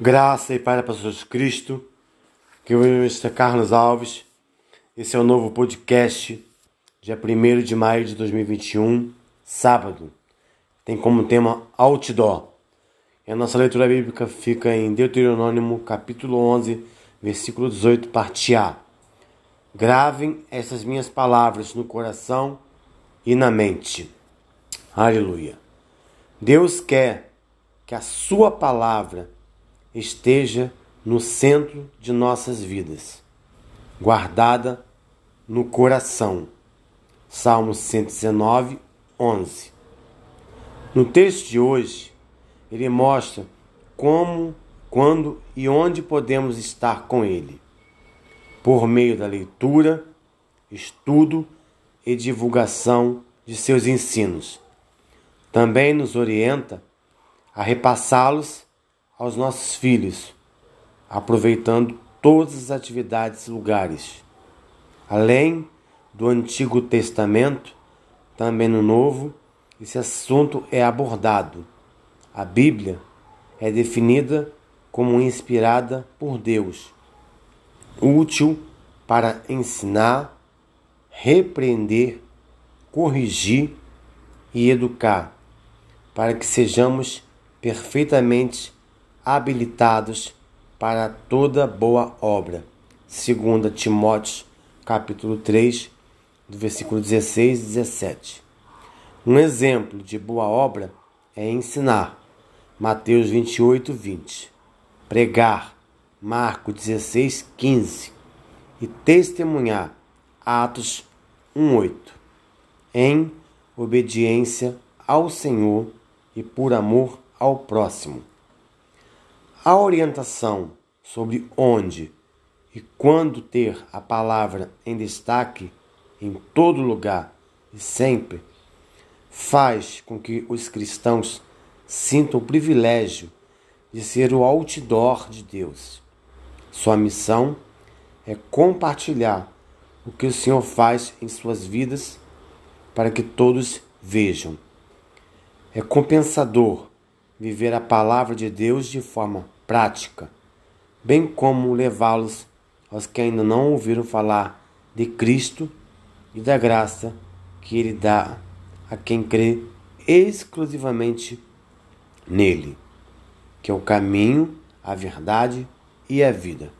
Graça e Pai para Jesus Cristo, que eu Mr. Carlos Alves. Esse é o novo podcast, dia 1 de maio de 2021, sábado. Tem como tema Outdoor. E a nossa leitura bíblica fica em Deuteronômio, capítulo 11, versículo 18, parte A. Gravem essas minhas palavras no coração e na mente. Aleluia. Deus quer que a Sua palavra esteja no centro de nossas vidas, guardada no coração. Salmo 119, 11. No texto de hoje, ele mostra como, quando e onde podemos estar com Ele, por meio da leitura, estudo e divulgação de seus ensinos. Também nos orienta a repassá-los aos nossos filhos, aproveitando todas as atividades e lugares. Além do Antigo Testamento, também no Novo, esse assunto é abordado. A Bíblia é definida como inspirada por Deus, útil para ensinar, repreender, corrigir e educar, para que sejamos perfeitamente habilitados para toda boa obra. 2 Timóteo, capítulo 3, do versículo 16 e 17. Um exemplo de boa obra é ensinar. Mateus 28, 20. Pregar. Marcos 16, 15. E testemunhar. Atos 1, 8. Em obediência ao Senhor e por amor ao próximo. A orientação sobre onde e quando ter a palavra em destaque em todo lugar e sempre faz com que os cristãos sintam o privilégio de ser o outdoor de Deus. Sua missão é compartilhar o que o Senhor faz em suas vidas para que todos vejam. É compensador viver a palavra de Deus de forma prática, bem como levá-los aos que ainda não ouviram falar de Cristo e da graça que Ele dá a quem crê exclusivamente nele, que é o caminho, a verdade e a vida.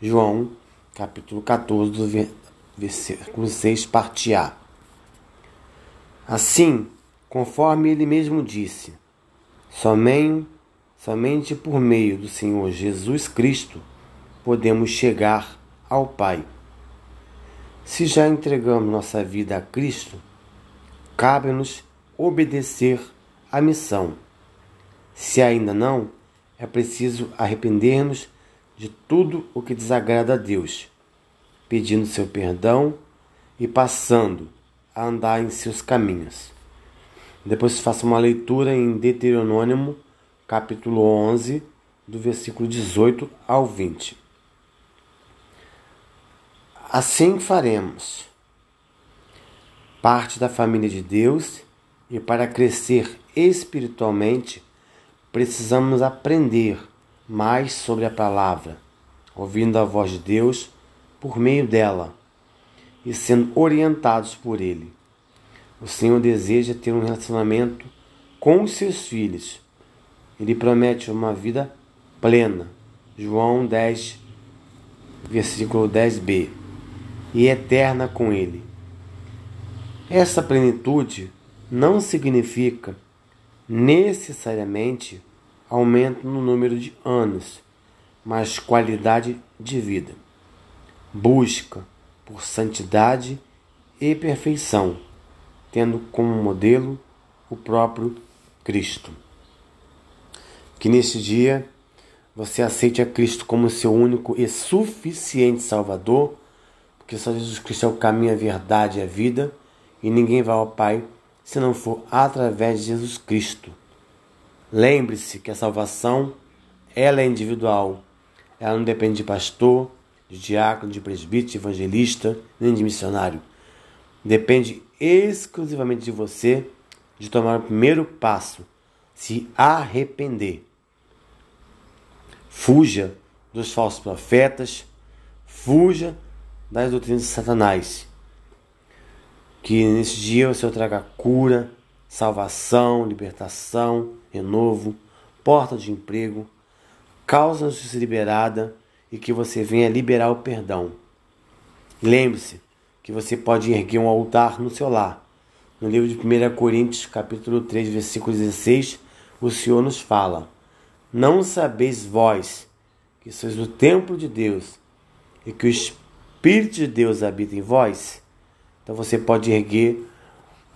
João, capítulo 14, do versículo 6, parte A. Assim, conforme ele mesmo disse, somente Somente por meio do Senhor Jesus Cristo podemos chegar ao Pai. Se já entregamos nossa vida a Cristo, cabe-nos obedecer à missão. Se ainda não, é preciso arrepender-nos de tudo o que desagrada a Deus, pedindo seu perdão e passando a andar em seus caminhos. Depois faça uma leitura em Deuteronômio capítulo 11, do versículo 18 ao 20. Assim faremos parte da família de Deus e para crescer espiritualmente precisamos aprender mais sobre a palavra, ouvindo a voz de Deus por meio dela e sendo orientados por Ele. O Senhor deseja ter um relacionamento com os seus filhos ele promete uma vida plena. João 10, versículo 10b. E eterna com Ele. Essa plenitude não significa necessariamente aumento no número de anos, mas qualidade de vida. Busca por santidade e perfeição, tendo como modelo o próprio Cristo. Que neste dia você aceite a Cristo como seu único e suficiente Salvador, porque só Jesus Cristo é o caminho, a verdade e a vida, e ninguém vai ao Pai se não for através de Jesus Cristo. Lembre-se que a salvação ela é individual. Ela não depende de pastor, de diácono, de presbítero, de evangelista, nem de missionário. Depende exclusivamente de você de tomar o primeiro passo, se arrepender Fuja dos falsos profetas, fuja das doutrinas de Satanás. Que nesse dia o Senhor traga cura, salvação, libertação, renovo, porta de emprego, causa de justiça liberada e que você venha liberar o perdão. Lembre-se que você pode erguer um altar no seu lar. No livro de 1 Coríntios, capítulo 3, versículo 16, o Senhor nos fala: Não sabeis vós que sois o templo de Deus e que o Espírito de Deus habita em vós? Então você pode erguer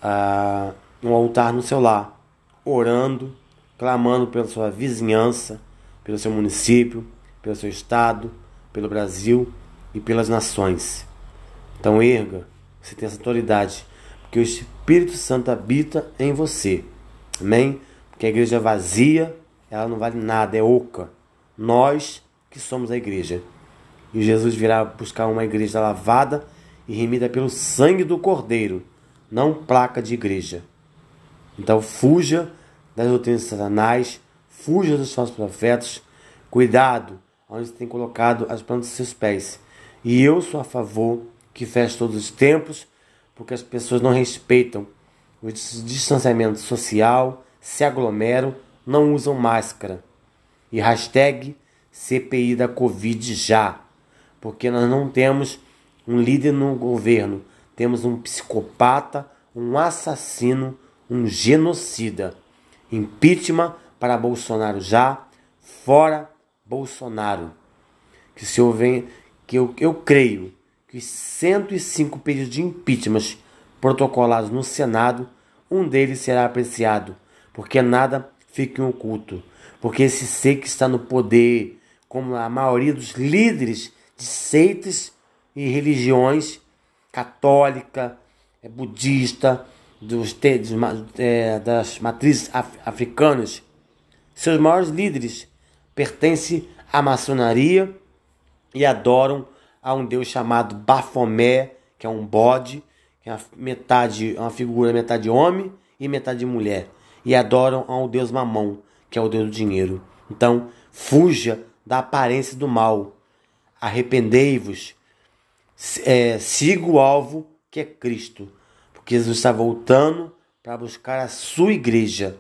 uh, um altar no seu lar, orando, clamando pela sua vizinhança, pelo seu município, pelo seu estado, pelo Brasil e pelas nações. Então erga, você tem essa autoridade, porque o Espírito Santo habita em você. Amém? Porque a igreja é vazia, ela não vale nada, é oca. Nós que somos a igreja. E Jesus virá buscar uma igreja lavada e remida pelo sangue do Cordeiro, não placa de igreja. Então fuja das doutrinas de Satanás, fuja dos falsos profetas, cuidado onde você tem colocado as plantas dos seus pés. E eu sou a favor que feche todos os templos, porque as pessoas não respeitam o distanciamento social, se aglomeram, não usam máscara. E hashtag CPI da Covid já, porque nós não temos um líder no governo, temos um psicopata, um assassino, um genocida. Impeachment para Bolsonaro já, fora Bolsonaro. Que o senhor venha, que eu, eu creio que os 105 pedidos de impeachment protocolados no Senado, um deles será apreciado, porque nada fica em oculto. Porque esse ser que está no poder, como a maioria dos líderes de seitas e religiões católica, é, budista, dos, dos é, das matrizes af, africanas, seus maiores líderes pertencem à maçonaria e adoram a um deus chamado Bafomé, que é um bode, que é uma, metade, uma figura metade homem e metade mulher. E adoram ao deus Mamão, que é o deus do dinheiro. Então, fuja da aparência do mal. Arrependei-vos. É, siga o alvo que é Cristo. Porque Jesus está voltando para buscar a sua igreja.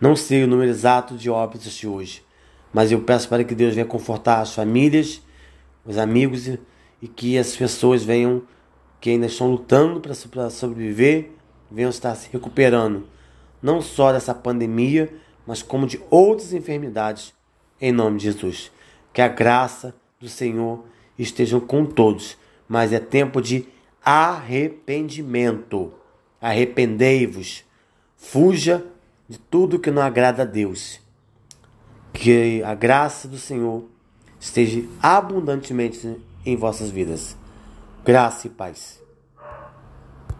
Não sei o número exato de óbitos de hoje, mas eu peço para que Deus venha confortar as famílias, os amigos e que as pessoas venham, que ainda estão lutando para sobreviver, venham estar se recuperando, não só dessa pandemia, mas como de outras enfermidades, em nome de Jesus. Que a graça do Senhor esteja com todos, mas é tempo de arrependimento. Arrependei-vos, fuja de tudo que não agrada a Deus. Que a graça do Senhor esteja abundantemente em vossas vidas. Graça e paz.